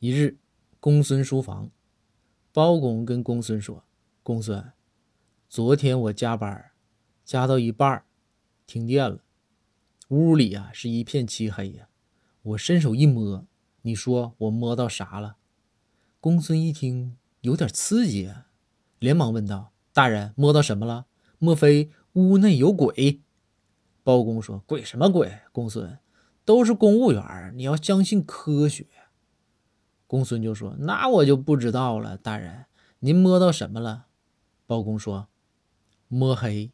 一日，公孙书房，包公跟公孙说：“公孙，昨天我加班，加到一半，停电了，屋里啊是一片漆黑呀。我伸手一摸，你说我摸到啥了？”公孙一听，有点刺激啊，连忙问道：“大人，摸到什么了？莫非屋内有鬼？”包公说：“鬼什么鬼？公孙，都是公务员，你要相信科学。”公孙就说：“那我就不知道了，大人，您摸到什么了？”包公说：“摸黑。”